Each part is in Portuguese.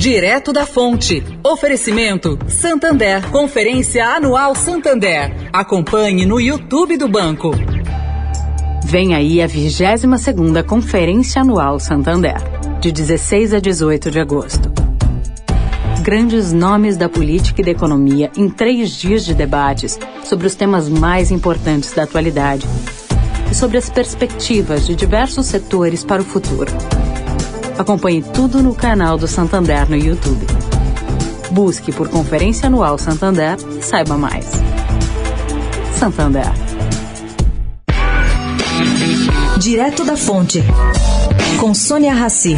Direto da Fonte. Oferecimento Santander. Conferência Anual Santander. Acompanhe no YouTube do banco. Vem aí a 22 segunda Conferência Anual Santander, de 16 a 18 de agosto. Grandes nomes da política e da economia em três dias de debates sobre os temas mais importantes da atualidade e sobre as perspectivas de diversos setores para o futuro. Acompanhe tudo no canal do Santander no YouTube. Busque por Conferência Anual Santander e saiba mais. Santander. Direto da Fonte, com Sônia Rassi.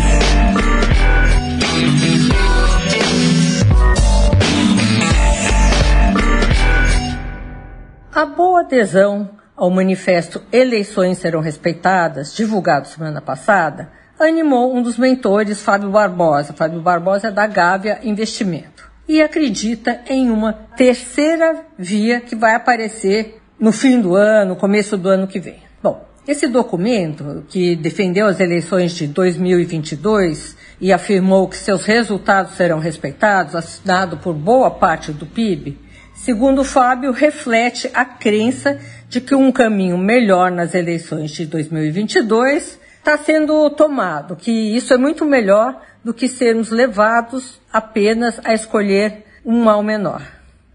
A boa adesão ao manifesto Eleições Serão Respeitadas, divulgado semana passada, animou um dos mentores, Fábio Barbosa. Fábio Barbosa é da Gávea Investimento. E acredita em uma terceira via que vai aparecer no fim do ano, começo do ano que vem. Bom, esse documento, que defendeu as eleições de 2022 e afirmou que seus resultados serão respeitados, assinado por boa parte do PIB, segundo Fábio, reflete a crença de que um caminho melhor nas eleições de 2022 está sendo tomado, que isso é muito melhor do que sermos levados apenas a escolher um mal menor.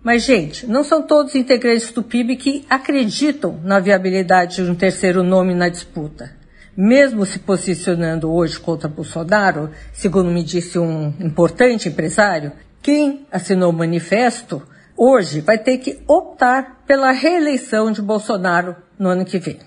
Mas, gente, não são todos integrantes do PIB que acreditam na viabilidade de um terceiro nome na disputa. Mesmo se posicionando hoje contra Bolsonaro, segundo me disse um importante empresário, quem assinou o manifesto hoje vai ter que optar pela reeleição de Bolsonaro no ano que vem.